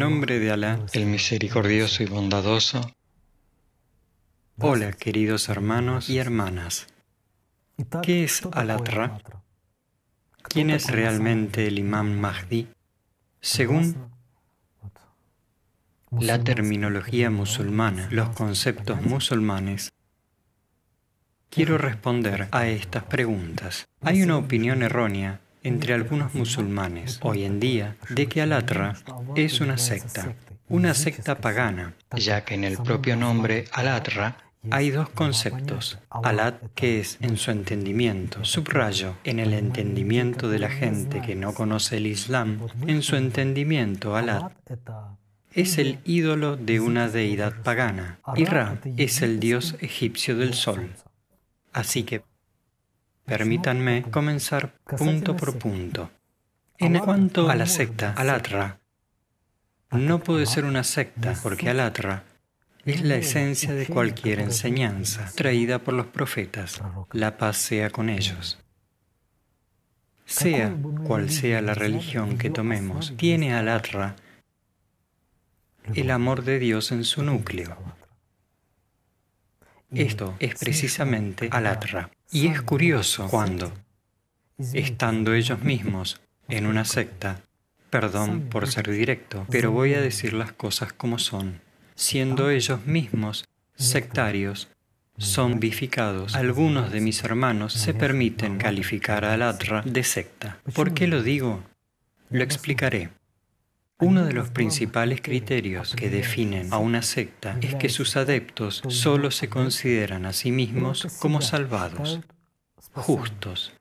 Nombre de Alá, el misericordioso y bondadoso. Hola, queridos hermanos y hermanas. ¿Qué es Al-Atra? ¿Quién es realmente el Imam Mahdi? Según la terminología musulmana, los conceptos musulmanes, quiero responder a estas preguntas. Hay una opinión errónea entre algunos musulmanes hoy en día de que Alatra es una secta, una secta pagana, ya que en el propio nombre Alatra hay dos conceptos. Alat, que es en su entendimiento, subrayo, en el entendimiento de la gente que no conoce el Islam, en su entendimiento Alat es el ídolo de una deidad pagana y Ra es el dios egipcio del sol. Así que Permítanme comenzar punto por punto. En cuanto a la secta, Alatra, no puede ser una secta porque Alatra es la esencia de cualquier enseñanza traída por los profetas. La paz sea con ellos. Sea cual sea la religión que tomemos, tiene Alatra el amor de Dios en su núcleo. Esto es precisamente Alatra. Y es curioso cuando, estando ellos mismos en una secta, perdón por ser directo, pero voy a decir las cosas como son, siendo ellos mismos sectarios, son vificados, algunos de mis hermanos se permiten calificar a Alatra de secta. ¿Por qué lo digo? Lo explicaré. Uno de los principales criterios que definen a una secta es que sus adeptos solo se consideran a sí mismos como salvados, justos.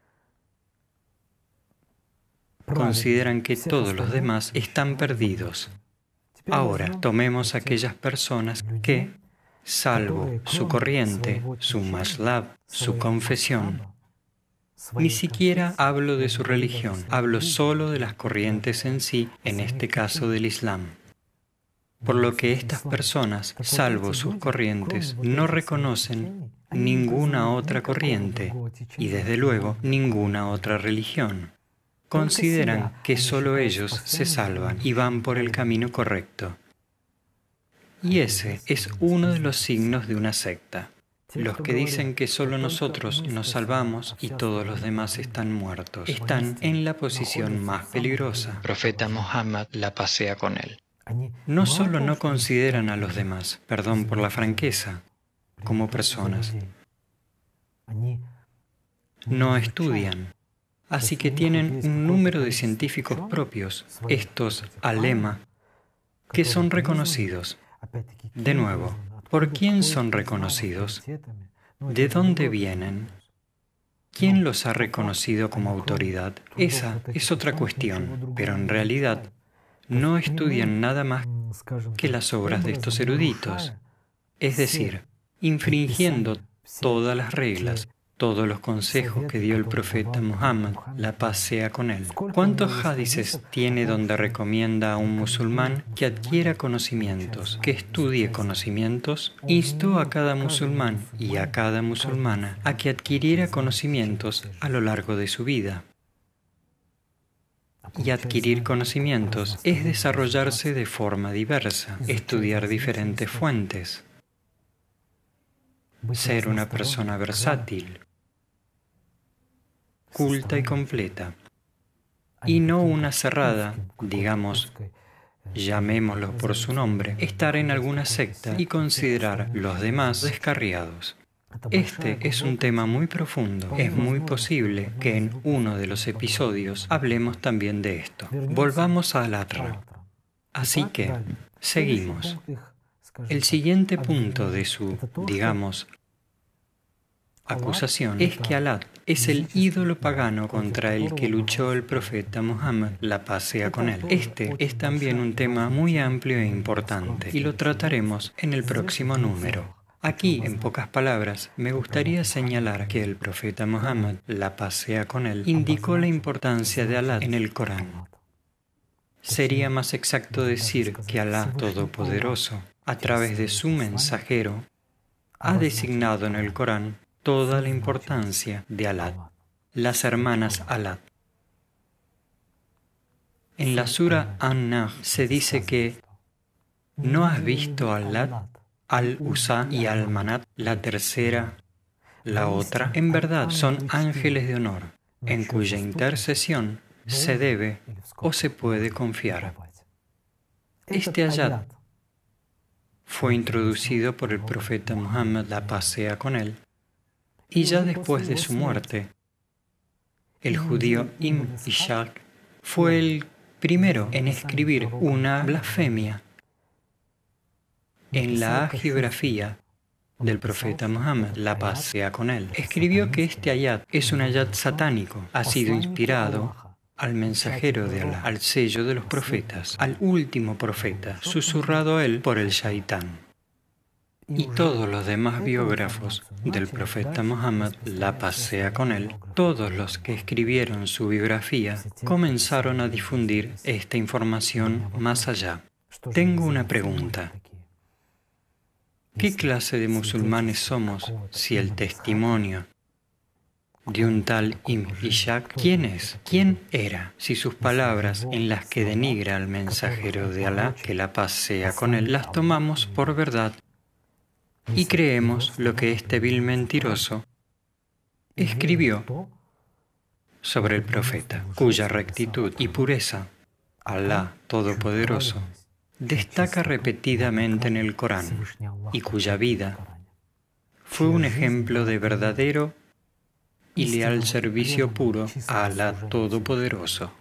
Consideran que todos los demás están perdidos. Ahora, tomemos aquellas personas que, salvo su corriente, su maslab, su confesión, ni siquiera hablo de su religión, hablo solo de las corrientes en sí, en este caso del Islam. Por lo que estas personas, salvo sus corrientes, no reconocen ninguna otra corriente y desde luego ninguna otra religión. Consideran que solo ellos se salvan y van por el camino correcto. Y ese es uno de los signos de una secta. Los que dicen que solo nosotros nos salvamos y todos los demás están muertos. Están en la posición más peligrosa. profeta Muhammad la pasea con él. No solo no consideran a los demás, perdón por la franqueza, como personas, no estudian, así que tienen un número de científicos propios, estos alema, que son reconocidos. De nuevo, ¿Por quién son reconocidos? ¿De dónde vienen? ¿Quién los ha reconocido como autoridad? Esa es otra cuestión, pero en realidad no estudian nada más que las obras de estos eruditos, es decir, infringiendo todas las reglas todos los consejos que dio el profeta Muhammad, la paz sea con él. ¿Cuántos hadices tiene donde recomienda a un musulmán que adquiera conocimientos, que estudie conocimientos? Instó a cada musulmán y a cada musulmana a que adquiriera conocimientos a lo largo de su vida. Y adquirir conocimientos es desarrollarse de forma diversa, estudiar diferentes fuentes, ser una persona versátil, culta y completa, y no una cerrada, digamos, llamémoslo por su nombre, estar en alguna secta y considerar los demás descarriados. Este es un tema muy profundo. Es muy posible que en uno de los episodios hablemos también de esto. Volvamos a Alatra. Así que, seguimos. El siguiente punto de su, digamos, acusación es que Alá es el ídolo pagano contra el que luchó el profeta Muhammad, la paz sea con él. Este es también un tema muy amplio e importante y lo trataremos en el próximo número. Aquí, en pocas palabras, me gustaría señalar que el profeta Muhammad, la paz sea con él, indicó la importancia de Alá en el Corán. Sería más exacto decir que Alá Todopoderoso, a través de su mensajero, ha designado en el Corán toda la importancia de Alad, las hermanas Alad. En la Sura An-Nahl se dice que ¿no has visto Lat, al-Usa y al-Manat, la tercera, la otra? En verdad son ángeles de honor, en cuya intercesión se debe o se puede confiar. Este ayat fue introducido por el profeta Muhammad, la pasea con él, y ya después de su muerte, el judío Im Ishaq fue el primero en escribir una blasfemia en la geografía del profeta Muhammad, la paz sea con él. Escribió que este ayat es un ayat satánico, ha sido inspirado al mensajero de Allah, al sello de los profetas, al último profeta, susurrado a él por el shaitán. Y todos los demás biógrafos del profeta Muhammad, la pasea con él, todos los que escribieron su biografía, comenzaron a difundir esta información más allá. Tengo una pregunta. ¿Qué clase de musulmanes somos si el testimonio de un tal Im ¿quién es? ¿Quién era? Si sus palabras en las que denigra al mensajero de Alá, que la paz sea con él, las tomamos por verdad y creemos lo que este vil mentiroso escribió sobre el profeta, cuya rectitud y pureza Alá Todopoderoso destaca repetidamente en el Corán y cuya vida fue un ejemplo de verdadero y leal servicio puro a Alá Todopoderoso.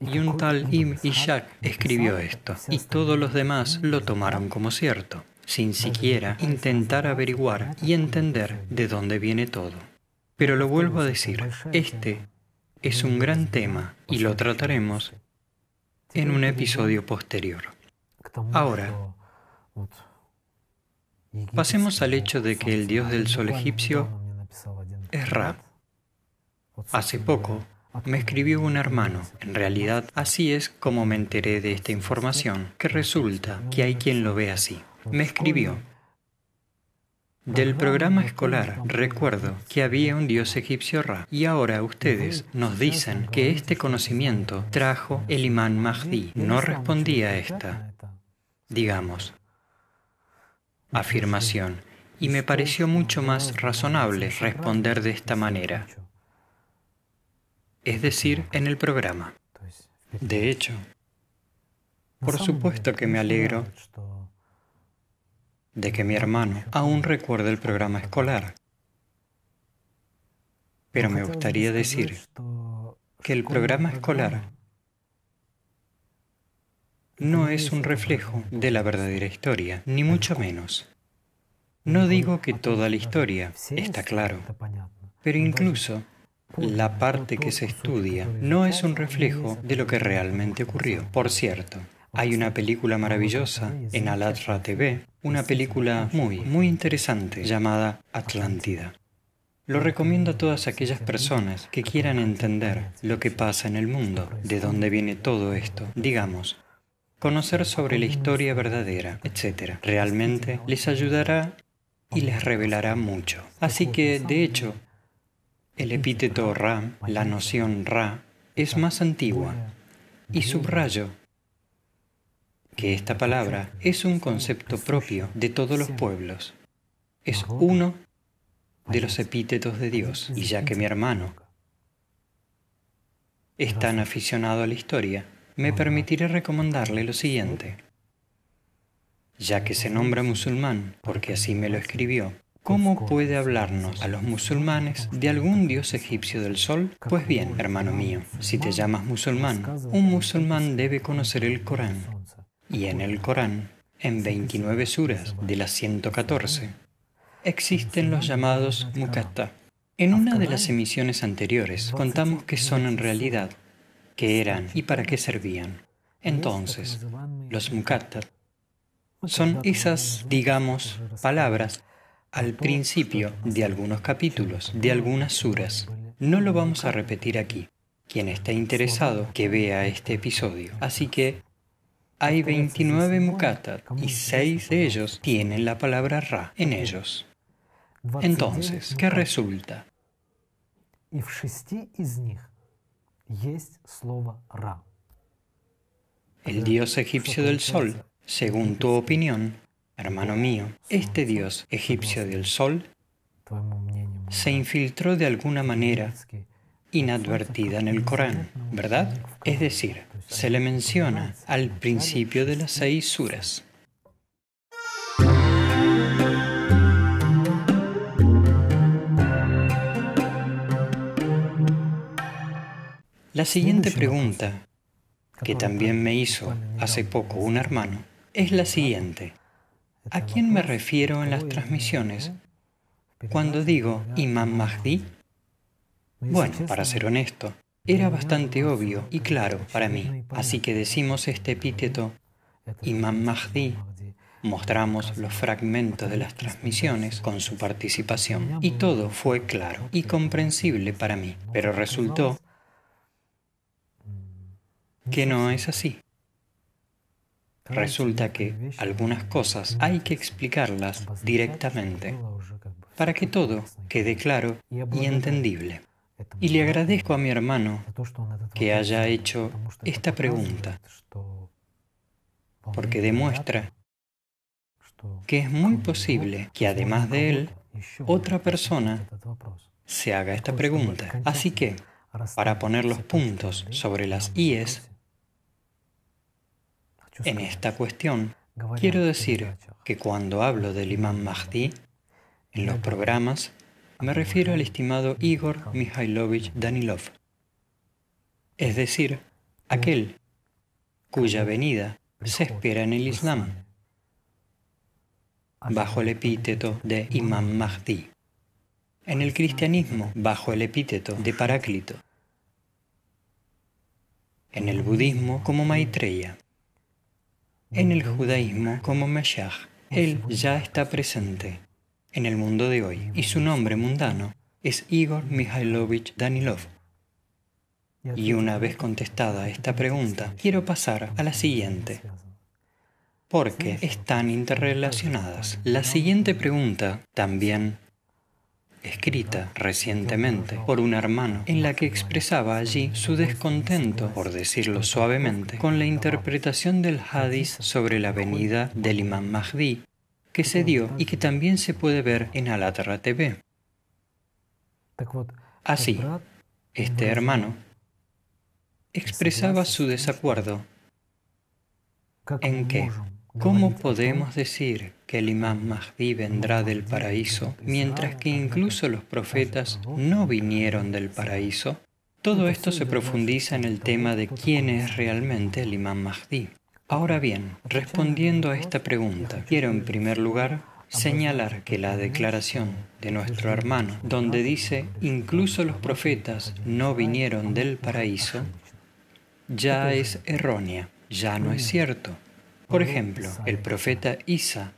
Y un tal Im Ishak escribió esto, y todos los demás lo tomaron como cierto, sin siquiera intentar averiguar y entender de dónde viene todo. Pero lo vuelvo a decir, este es un gran tema y lo trataremos en un episodio posterior. Ahora, pasemos al hecho de que el dios del sol egipcio es Ra. Hace poco, me escribió un hermano. En realidad, así es como me enteré de esta información, que resulta que hay quien lo ve así. Me escribió. Del programa escolar recuerdo que había un dios egipcio Ra y ahora ustedes nos dicen que este conocimiento trajo el imán Mahdi. No respondía a esta, digamos, afirmación y me pareció mucho más razonable responder de esta manera es decir, en el programa. De hecho, por supuesto que me alegro de que mi hermano aún recuerde el programa escolar. Pero me gustaría decir que el programa escolar no es un reflejo de la verdadera historia, ni mucho menos. No digo que toda la historia, está claro, pero incluso la parte que se estudia no es un reflejo de lo que realmente ocurrió. Por cierto, hay una película maravillosa en Alatra TV, una película muy, muy interesante llamada Atlántida. Lo recomiendo a todas aquellas personas que quieran entender lo que pasa en el mundo, de dónde viene todo esto, digamos, conocer sobre la historia verdadera, etc. Realmente les ayudará y les revelará mucho. Así que, de hecho, el epíteto Ra, la noción Ra, es más antigua y subrayo que esta palabra es un concepto propio de todos los pueblos. Es uno de los epítetos de Dios. Y ya que mi hermano es tan aficionado a la historia, me permitiré recomendarle lo siguiente. Ya que se nombra musulmán, porque así me lo escribió, ¿Cómo puede hablarnos a los musulmanes de algún dios egipcio del sol? Pues bien, hermano mío, si te llamas musulmán, un musulmán debe conocer el Corán. Y en el Corán, en 29 suras de las 114, existen los llamados mukatta. En una de las emisiones anteriores contamos qué son en realidad, qué eran y para qué servían. Entonces, los mukatta son esas, digamos, palabras al principio de algunos capítulos, de algunas suras. No lo vamos a repetir aquí. Quien esté interesado, que vea este episodio. Así que hay 29 mukatat y 6 de ellos tienen la palabra Ra en ellos. Entonces, ¿qué resulta? El dios egipcio del sol, según tu opinión, hermano mío, este dios egipcio del sol se infiltró de alguna manera inadvertida en el Corán, ¿verdad? Es decir, se le menciona al principio de las seis suras. La siguiente pregunta, que también me hizo hace poco un hermano, es la siguiente. ¿A quién me refiero en las transmisiones cuando digo Imam Mahdi? Bueno, para ser honesto, era bastante obvio y claro para mí, así que decimos este epíteto Imam Mahdi. Mostramos los fragmentos de las transmisiones con su participación y todo fue claro y comprensible para mí, pero resultó que no es así. Resulta que algunas cosas hay que explicarlas directamente para que todo quede claro y entendible. Y le agradezco a mi hermano que haya hecho esta pregunta, porque demuestra que es muy posible que además de él, otra persona se haga esta pregunta. Así que, para poner los puntos sobre las IES, en esta cuestión, quiero decir que cuando hablo del imán Mahdi, en los programas, me refiero al estimado Igor Mikhailovich Danilov, es decir, aquel cuya venida se espera en el Islam, bajo el epíteto de Imam Mahdi, en el cristianismo bajo el epíteto de Paráclito, en el budismo como Maitreya, en el judaísmo como Mashiach. Él ya está presente en el mundo de hoy y su nombre mundano es Igor Mikhailovich Danilov. Y una vez contestada esta pregunta, quiero pasar a la siguiente, porque están interrelacionadas. La siguiente pregunta también escrita recientemente por un hermano, en la que expresaba allí su descontento, por decirlo suavemente, con la interpretación del hadith sobre la venida del imán Mahdi que se dio y que también se puede ver en Alatra TV. Así, este hermano expresaba su desacuerdo en que, ¿cómo podemos decir que el imán Mahdi vendrá del paraíso mientras que incluso los profetas no vinieron del paraíso? Todo esto se profundiza en el tema de quién es realmente el imán Mahdi. Ahora bien, respondiendo a esta pregunta, quiero en primer lugar señalar que la declaración de nuestro hermano, donde dice incluso los profetas no vinieron del paraíso, ya es errónea, ya no es cierto. Por ejemplo, el profeta Isa,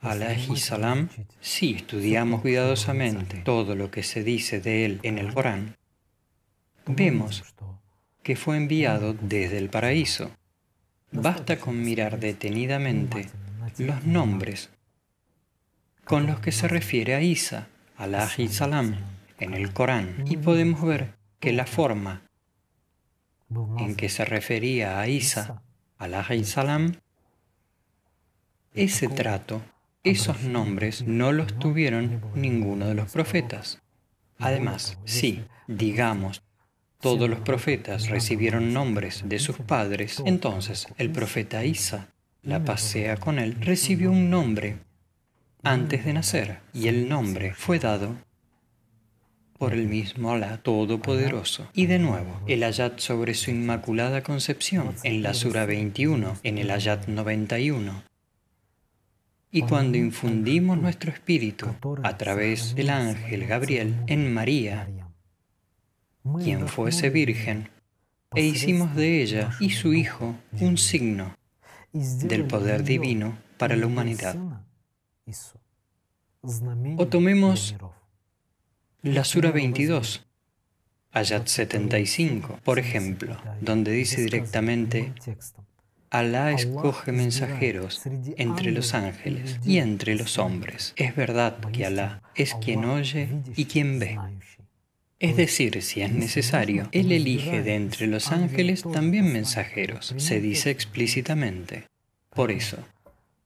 alayhi salam, si estudiamos cuidadosamente todo lo que se dice de él en el Corán, vemos que fue enviado desde el paraíso. Basta con mirar detenidamente los nombres con los que se refiere a Isa, Allah y Salam, en el Corán, y podemos ver que la forma en que se refería a Isa, Allah y Salam, ese trato, esos nombres no los tuvieron ninguno de los profetas. Además, si, digamos, todos los profetas recibieron nombres de sus padres, entonces el profeta Isa, la pasea con él, recibió un nombre. antes de nacer y el nombre fue dado por el mismo Alá Todopoderoso. Y de nuevo, el ayat sobre su Inmaculada Concepción en la Sura 21, en el ayat 91. Y cuando infundimos nuestro espíritu a través del ángel Gabriel en María, quien fuese virgen, e hicimos de ella y su Hijo un signo del poder divino para la humanidad. O tomemos la Sura 22, Ayat 75, por ejemplo, donde dice directamente, Alá escoge mensajeros entre los ángeles y entre los hombres. Es verdad que Alá es quien oye y quien ve. Es decir, si es necesario, Él elige de entre los ángeles también mensajeros, se dice explícitamente. Por eso,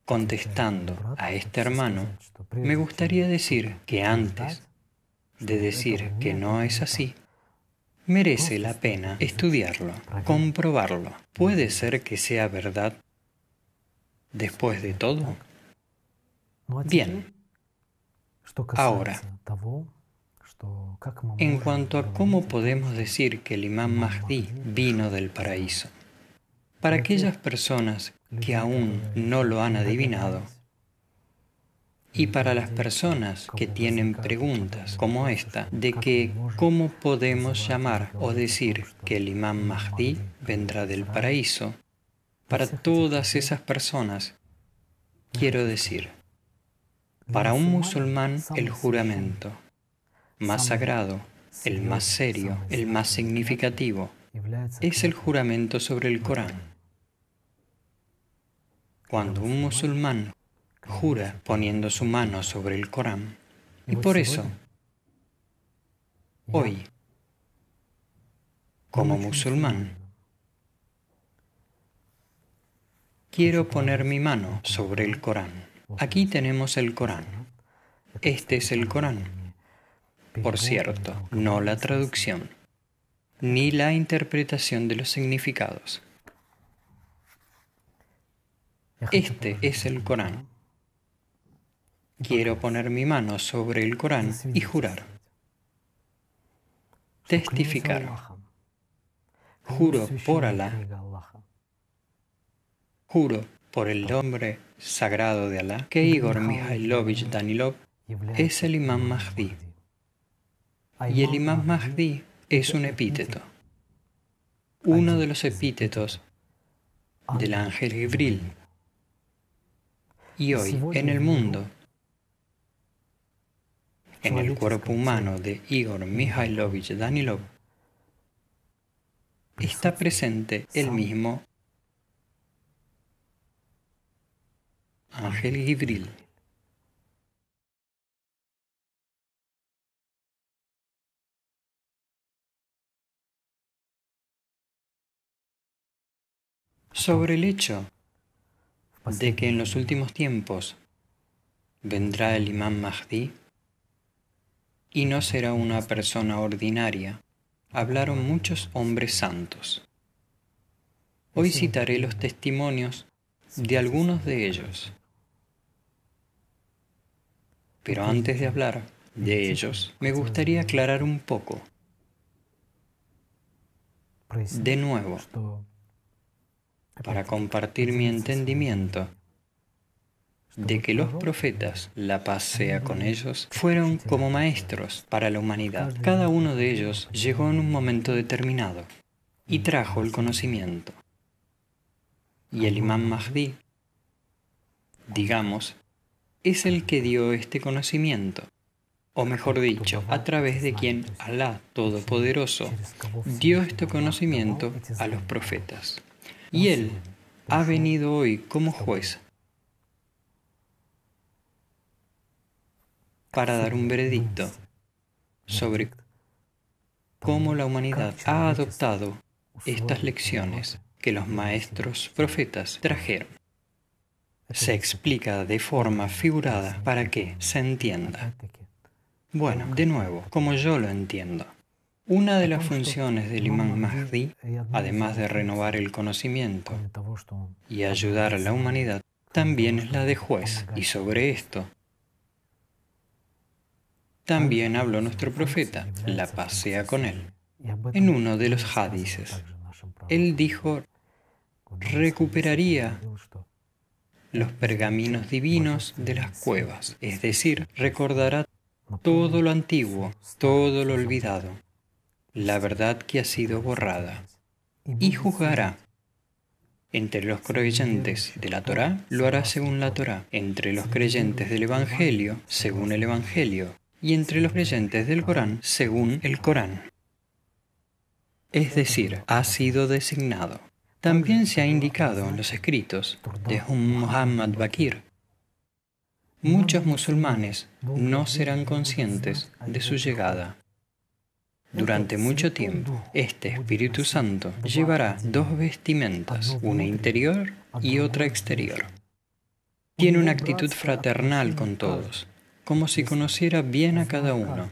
contestando a este hermano, me gustaría decir que antes de decir que no es así, merece la pena estudiarlo, comprobarlo. ¿Puede ser que sea verdad después de todo? Bien. Ahora, en cuanto a cómo podemos decir que el imán Mahdi vino del paraíso, para aquellas personas que aún no lo han adivinado, y para las personas que tienen preguntas como esta de que cómo podemos llamar o decir que el imán Mahdi vendrá del paraíso, para todas esas personas quiero decir, para un musulmán el juramento más sagrado, el más serio, el más significativo, es el juramento sobre el Corán. Cuando un musulmán jura poniendo su mano sobre el Corán. Y por eso, hoy, como musulmán, quiero poner mi mano sobre el Corán. Aquí tenemos el Corán. Este es el Corán. Por cierto, no la traducción, ni la interpretación de los significados. Este es el Corán. Quiero poner mi mano sobre el Corán y jurar. Testificar. Juro por Alá. Juro por el nombre sagrado de Alá que Igor Mikhailovich Danilov es el imán Mahdi. Y el imán Mahdi es un epíteto. Uno de los epítetos del ángel Gibril. Y hoy en el mundo en el cuerpo humano de Igor Mikhailovich Danilov. Está presente el mismo Ángel Gibril. Sobre el hecho de que en los últimos tiempos vendrá el imán Mahdi, y no será una persona ordinaria, hablaron muchos hombres santos. Hoy citaré los testimonios de algunos de ellos. Pero antes de hablar de ellos, me gustaría aclarar un poco. De nuevo, para compartir mi entendimiento de que los profetas, la paz sea con ellos, fueron como maestros para la humanidad. Cada uno de ellos llegó en un momento determinado y trajo el conocimiento. Y el imán Mahdi, digamos, es el que dio este conocimiento, o mejor dicho, a través de quien Alá Todopoderoso dio este conocimiento a los profetas. Y él ha venido hoy como juez para dar un veredicto sobre cómo la humanidad ha adoptado estas lecciones que los maestros profetas trajeron. Se explica de forma figurada para que se entienda. Bueno, de nuevo, como yo lo entiendo. Una de las funciones del imán Mahdi, además de renovar el conocimiento y ayudar a la humanidad, también es la de juez, y sobre esto también habló nuestro profeta, la paz sea con él. En uno de los hadices, él dijo, recuperaría los pergaminos divinos de las cuevas, es decir, recordará todo lo antiguo, todo lo olvidado, la verdad que ha sido borrada, y juzgará. Entre los creyentes de la Torá, lo hará según la Torá. Entre los creyentes del Evangelio, según el Evangelio y entre los creyentes del Corán según el Corán. Es decir, ha sido designado. También se ha indicado en los escritos de Muhammad Bakir. Muchos musulmanes no serán conscientes de su llegada. Durante mucho tiempo, este Espíritu Santo llevará dos vestimentas, una interior y otra exterior. Tiene una actitud fraternal con todos, como si conociera bien a cada uno.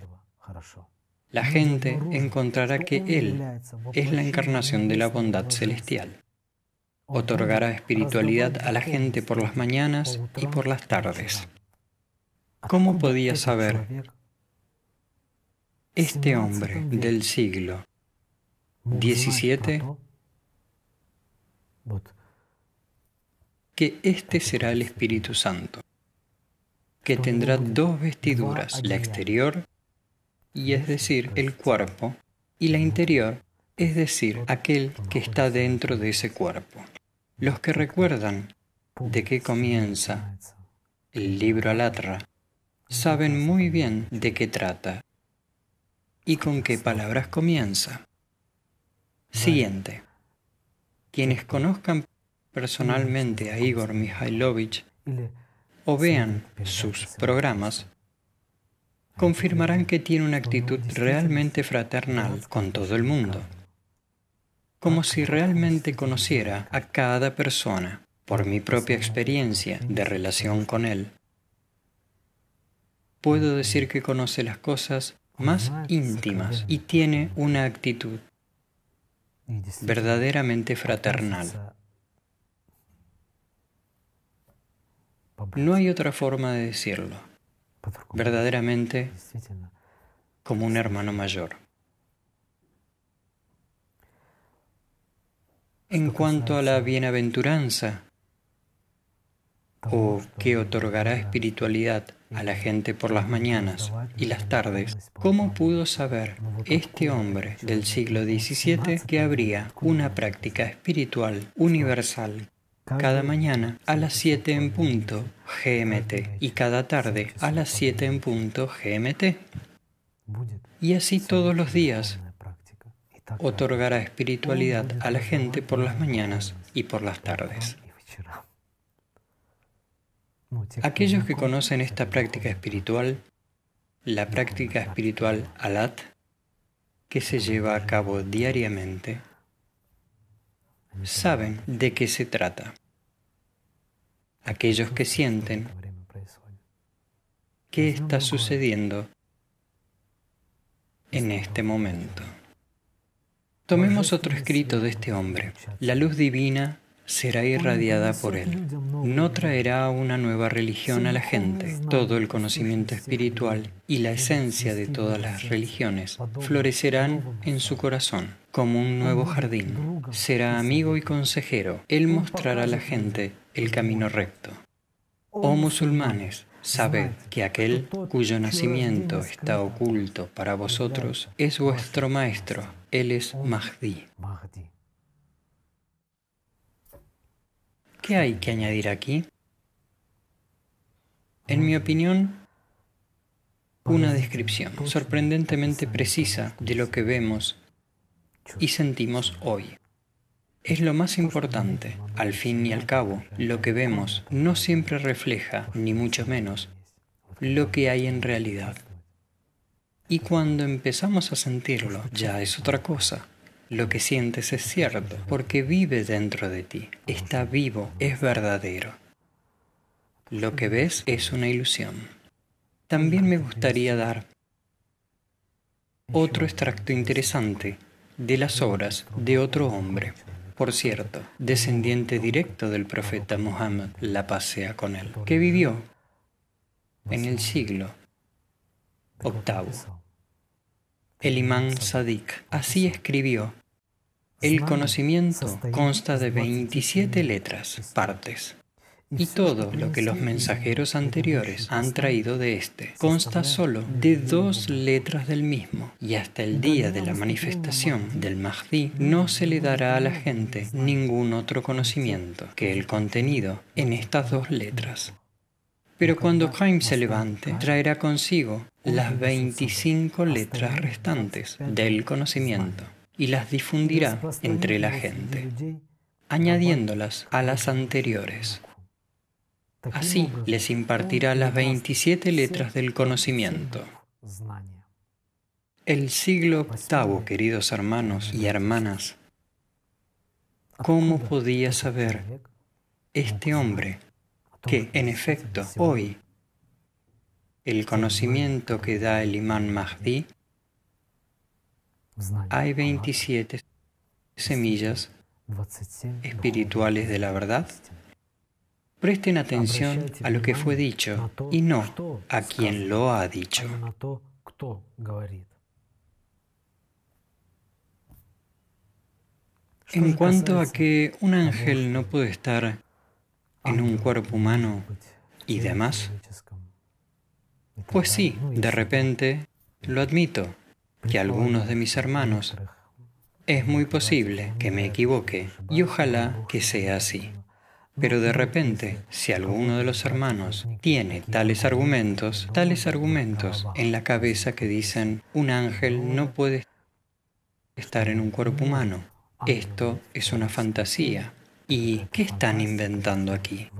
La gente encontrará que Él es la encarnación de la bondad celestial. Otorgará espiritualidad a la gente por las mañanas y por las tardes. ¿Cómo podía saber este hombre del siglo XVII que este será el Espíritu Santo, que tendrá dos vestiduras, la exterior, y es decir, el cuerpo, y la interior, es decir, aquel que está dentro de ese cuerpo. Los que recuerdan de qué comienza el libro Alatra saben muy bien de qué trata y con qué palabras comienza. Siguiente. Quienes conozcan personalmente a Igor Mikhailovich o vean sus programas, confirmarán que tiene una actitud realmente fraternal con todo el mundo, como si realmente conociera a cada persona por mi propia experiencia de relación con él. Puedo decir que conoce las cosas más íntimas y tiene una actitud verdaderamente fraternal. No hay otra forma de decirlo. Verdaderamente como un hermano mayor. En cuanto a la bienaventuranza, o que otorgará espiritualidad a la gente por las mañanas y las tardes, ¿cómo pudo saber este hombre del siglo XVII que habría una práctica espiritual universal cada mañana a las 7 en punto GMT y cada tarde a las 7 en punto GMT? Y así todos los días otorgará espiritualidad a la gente por las mañanas y por las tardes. Aquellos que conocen esta práctica espiritual, la práctica espiritual alat, que se lleva a cabo diariamente, saben de qué se trata. Aquellos que sienten qué está sucediendo en este momento. Tomemos otro escrito de este hombre. La luz divina será irradiada por él. No traerá una nueva religión a la gente. Todo el conocimiento espiritual y la esencia de todas las religiones florecerán en su corazón como un nuevo jardín. Será amigo y consejero. Él mostrará a la gente el camino recto. Oh musulmanes, sabed que aquel cuyo nacimiento está oculto para vosotros es vuestro maestro. Él es Mahdi. ¿Qué hay que añadir aquí? En mi opinión, una descripción sorprendentemente precisa de lo que vemos y sentimos hoy. Es lo más importante. Al fin y al cabo, lo que vemos no siempre refleja, ni mucho menos, lo que hay en realidad. Y cuando empezamos a sentirlo, ya es otra cosa. Lo que sientes es cierto, porque vive dentro de ti, está vivo, es verdadero. Lo que ves es una ilusión. También me gustaría dar otro extracto interesante de las obras de otro hombre, por cierto, descendiente directo del profeta Muhammad, la pasea con él, que vivió en el siglo octavo. El imán Sadik así escribió el conocimiento consta de 27 letras, partes, y todo lo que los mensajeros anteriores han traído de éste consta solo de dos letras del mismo, y hasta el día de la manifestación del Mahdi no se le dará a la gente ningún otro conocimiento que el contenido en estas dos letras. Pero cuando Jaime se levante, traerá consigo las 25 letras restantes del conocimiento y las difundirá entre la gente, añadiéndolas a las anteriores. Así les impartirá las 27 letras del conocimiento. El siglo octavo, queridos hermanos y hermanas, ¿cómo podía saber este hombre que, en efecto, hoy el conocimiento que da el imán Mahdi, hay 27 semillas espirituales de la verdad? Presten atención a lo que fue dicho y no a quien lo ha dicho. En cuanto a que un ángel no puede estar en un cuerpo humano y demás, pues sí, de repente lo admito, que algunos de mis hermanos es muy posible que me equivoque y ojalá que sea así. Pero de repente, si alguno de los hermanos tiene tales argumentos, tales argumentos en la cabeza que dicen un ángel no puede estar en un cuerpo humano, esto es una fantasía. ¿Y qué están inventando aquí?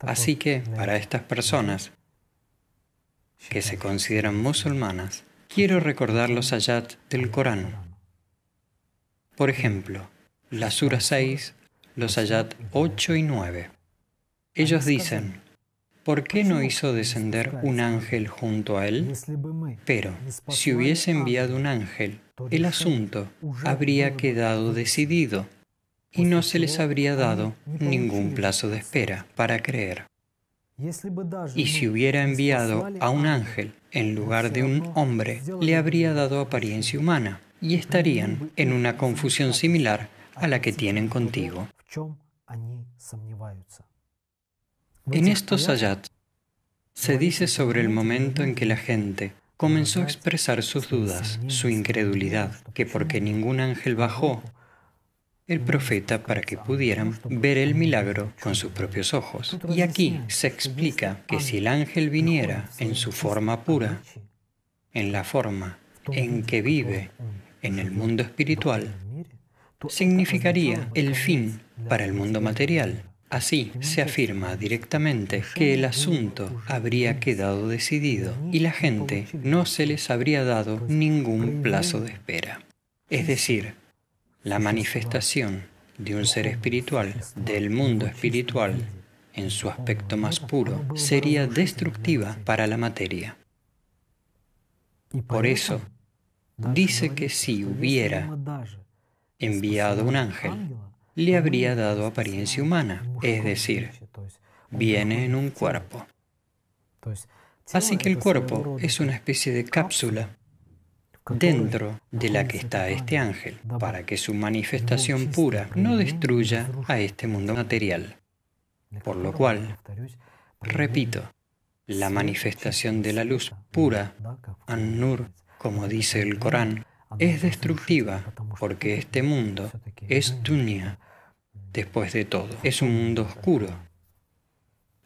Así que para estas personas que se consideran musulmanas, quiero recordar los ayat del Corán. Por ejemplo, la Sura 6, los ayat 8 y 9. Ellos dicen, ¿por qué no hizo descender un ángel junto a él? Pero si hubiese enviado un ángel, el asunto habría quedado decidido y no se les habría dado ningún plazo de espera para creer. Y si hubiera enviado a un ángel en lugar de un hombre, le habría dado apariencia humana y estarían en una confusión similar a la que tienen contigo. En estos ayat se dice sobre el momento en que la gente comenzó a expresar sus dudas, su incredulidad, que porque ningún ángel bajó el profeta para que pudieran ver el milagro con sus propios ojos. Y aquí se explica que si el ángel viniera en su forma pura, en la forma en que vive en el mundo espiritual, significaría el fin para el mundo material. Así se afirma directamente que el asunto habría quedado decidido y la gente no se les habría dado ningún plazo de espera. Es decir, la manifestación de un ser espiritual, del mundo espiritual, en su aspecto más puro, sería destructiva para la materia. Por eso, dice que si hubiera enviado un ángel, le habría dado apariencia humana, es decir, viene en un cuerpo. Así que el cuerpo es una especie de cápsula dentro de la que está este ángel, para que su manifestación pura no destruya a este mundo material. Por lo cual, repito, la manifestación de la luz pura, An-Nur, como dice el Corán, es destructiva porque este mundo es dunya, después de todo. Es un mundo oscuro.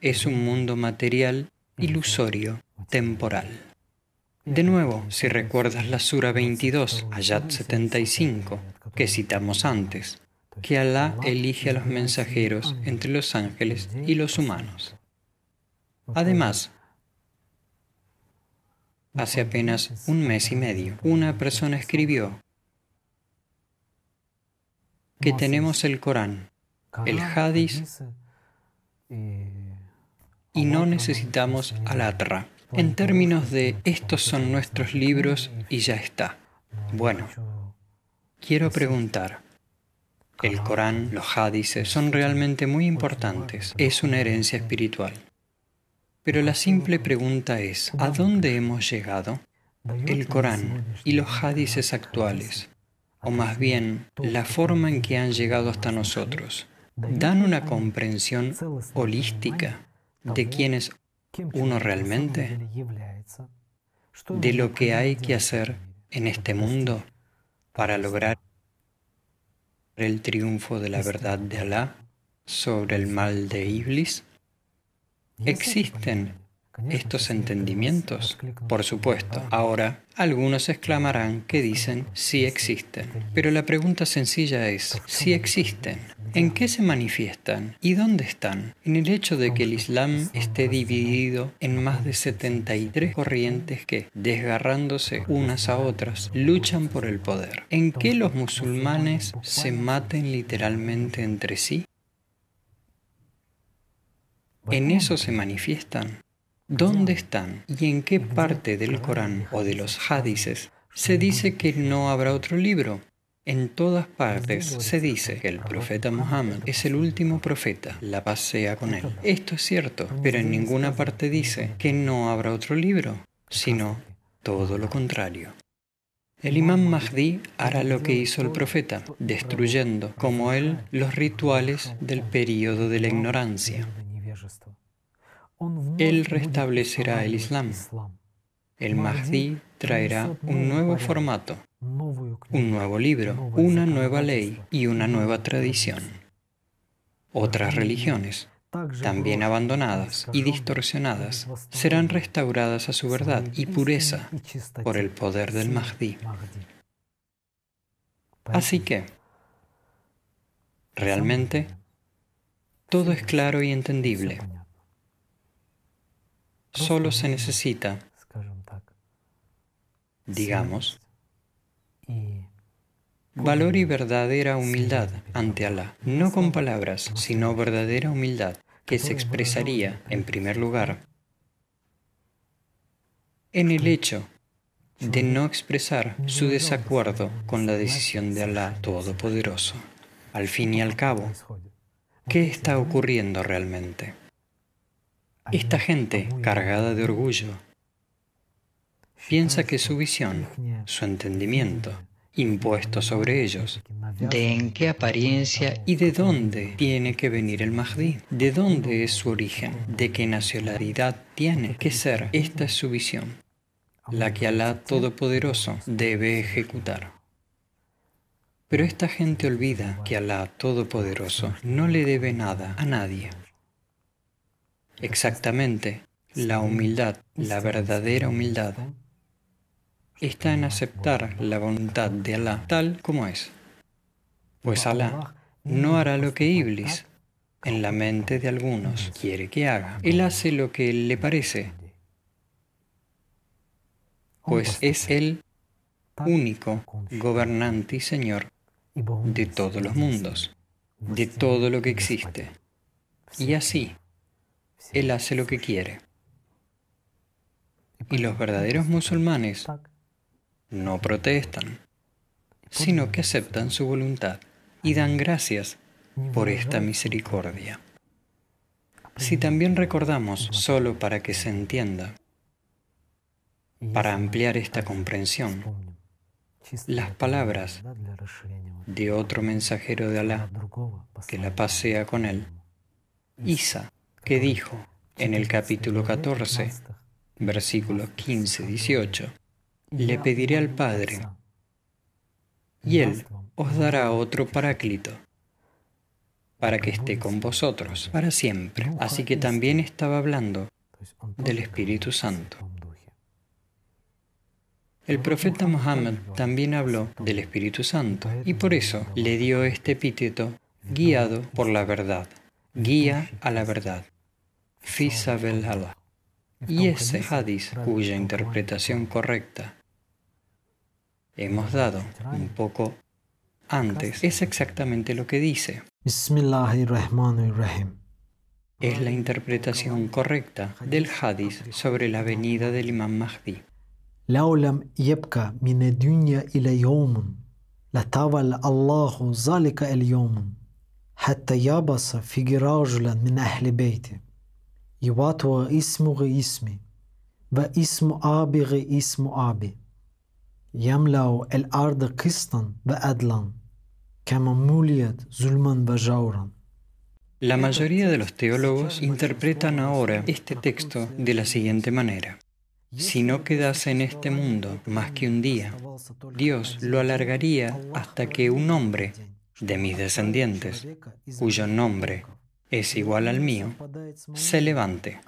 Es un mundo material, ilusorio, temporal. De nuevo, si recuerdas la Sura 22, Ayat 75, que citamos antes, que Alá elige a los mensajeros entre los ángeles y los humanos. Además, hace apenas un mes y medio, una persona escribió que tenemos el Corán, el Hadith y no necesitamos al Atra en términos de estos son nuestros libros y ya está. Bueno, quiero preguntar, el Corán, los hadices son realmente muy importantes, es una herencia espiritual. Pero la simple pregunta es, ¿a dónde hemos llegado? El Corán y los hadices actuales, o más bien la forma en que han llegado hasta nosotros, dan una comprensión holística de quienes uno realmente de lo que hay que hacer en este mundo para lograr el triunfo de la verdad de Alá sobre el mal de Iblis? Existen estos entendimientos? Por supuesto. Ahora, algunos exclamarán que dicen sí existen. Pero la pregunta sencilla es, si existen, ¿en qué se manifiestan y dónde están? En el hecho de que el Islam esté dividido en más de 73 corrientes que, desgarrándose unas a otras, luchan por el poder. ¿En qué los musulmanes se maten literalmente entre sí? ¿En eso se manifiestan? ¿Dónde están y en qué parte del Corán o de los hadices se dice que no habrá otro libro? En todas partes se dice que el profeta Muhammad es el último profeta, la paz sea con él. Esto es cierto, pero en ninguna parte dice que no habrá otro libro, sino todo lo contrario. El imán Mahdi hará lo que hizo el profeta, destruyendo, como él, los rituales del período de la ignorancia. Él restablecerá el Islam. El Mahdi traerá un nuevo formato, un nuevo libro, una nueva ley y una nueva tradición. Otras religiones, también abandonadas y distorsionadas, serán restauradas a su verdad y pureza por el poder del Mahdi. Así que, realmente, todo es claro y entendible. Solo se necesita, digamos, valor y verdadera humildad ante Alá, no con palabras, sino verdadera humildad, que se expresaría, en primer lugar, en el hecho de no expresar su desacuerdo con la decisión de Alá Todopoderoso. Al fin y al cabo, ¿qué está ocurriendo realmente? Esta gente, cargada de orgullo, piensa que su visión, su entendimiento, impuesto sobre ellos, de en qué apariencia y de dónde tiene que venir el Mahdi, de dónde es su origen, de qué nacionalidad tiene que ser. Esta es su visión, la que Alá Todopoderoso debe ejecutar. Pero esta gente olvida que Alá Todopoderoso no le debe nada a nadie. Exactamente, la humildad, la verdadera humildad, está en aceptar la voluntad de Alá tal como es. Pues Alá no hará lo que Iblis, en la mente de algunos, quiere que haga. Él hace lo que le parece, pues es el único gobernante y Señor de todos los mundos, de todo lo que existe. Y así, él hace lo que quiere. Y los verdaderos musulmanes no protestan, sino que aceptan su voluntad y dan gracias por esta misericordia. Si también recordamos, solo para que se entienda, para ampliar esta comprensión, las palabras de otro mensajero de Alá, que la paz sea con él, Isa, que dijo en el capítulo 14, versículos 15-18, le pediré al Padre, y Él os dará otro paráclito, para que esté con vosotros para siempre. Así que también estaba hablando del Espíritu Santo. El profeta Muhammad también habló del Espíritu Santo y por eso le dio este epíteto guiado por la verdad, guía a la verdad. Fisabel Allah. Y ese hadith, cuya interpretación correcta hemos dado un poco antes, es exactamente lo que dice. Es la interpretación correcta del hadith sobre la venida del Imam Mahdi. لو يبقى من الدنيا إلى يوم لطول الله ذلك اليوم حتى يبص في رجلا من أهل بيته يواتوا اسمه اسمي واسم آبي اسم آبي يملأ الأرض قسطا وعدلا كما موليت ظلما وجورا La mayoría de los teólogos interpretan ahora este texto de la siguiente manera. Si no quedase en este mundo más que un día, Dios lo alargaría hasta que un hombre de mis descendientes, cuyo nombre es igual al mío, se levante.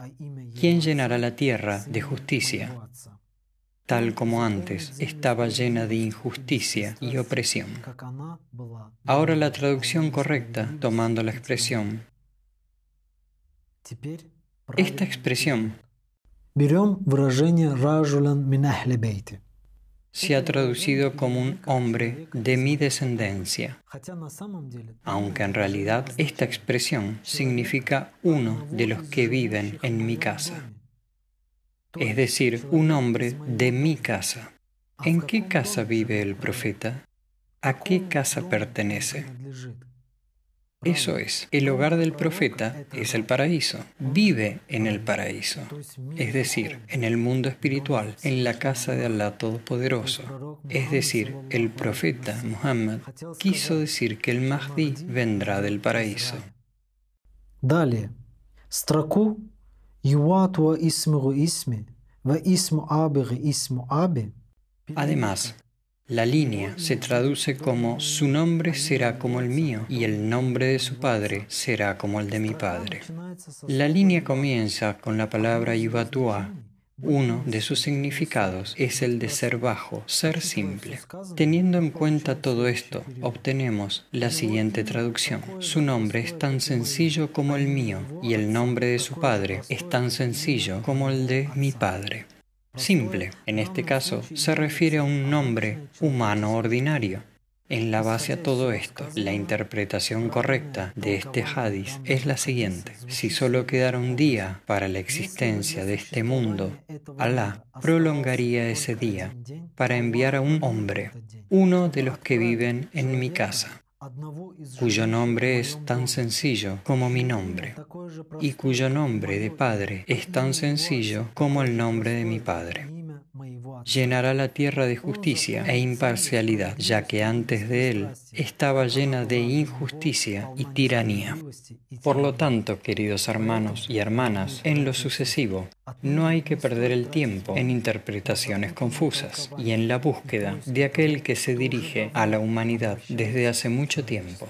¿Quién llenará la tierra de justicia? Tal como antes estaba llena de injusticia y opresión. Ahora la traducción correcta, tomando la expresión. Esta expresión se ha traducido como un hombre de mi descendencia, aunque en realidad esta expresión significa uno de los que viven en mi casa, es decir, un hombre de mi casa. ¿En qué casa vive el profeta? ¿A qué casa pertenece? Eso es, el hogar del profeta es el paraíso, vive en el paraíso, es decir, en el mundo espiritual, en la casa de Allah Todopoderoso. Es decir, el profeta Muhammad quiso decir que el Mahdi vendrá del paraíso. Далее. Строку Además, la línea se traduce como su nombre será como el mío y el nombre de su padre será como el de mi padre. La línea comienza con la palabra Yubatua. Uno de sus significados es el de ser bajo, ser simple. Teniendo en cuenta todo esto, obtenemos la siguiente traducción. Su nombre es tan sencillo como el mío y el nombre de su padre es tan sencillo como el de mi padre. Simple, en este caso, se refiere a un nombre humano ordinario. En la base a todo esto, la interpretación correcta de este hadith es la siguiente. Si solo quedara un día para la existencia de este mundo, Alá prolongaría ese día para enviar a un hombre, uno de los que viven en mi casa cuyo nombre es tan sencillo como mi nombre, y cuyo nombre de Padre es tan sencillo como el nombre de mi Padre. Llenará la tierra de justicia e imparcialidad, ya que antes de él estaba llena de injusticia y tiranía. Por lo tanto, queridos hermanos y hermanas, en lo sucesivo, no hay que perder el tiempo en interpretaciones confusas y en la búsqueda de aquel que se dirige a la humanidad desde hace mucho tiempo.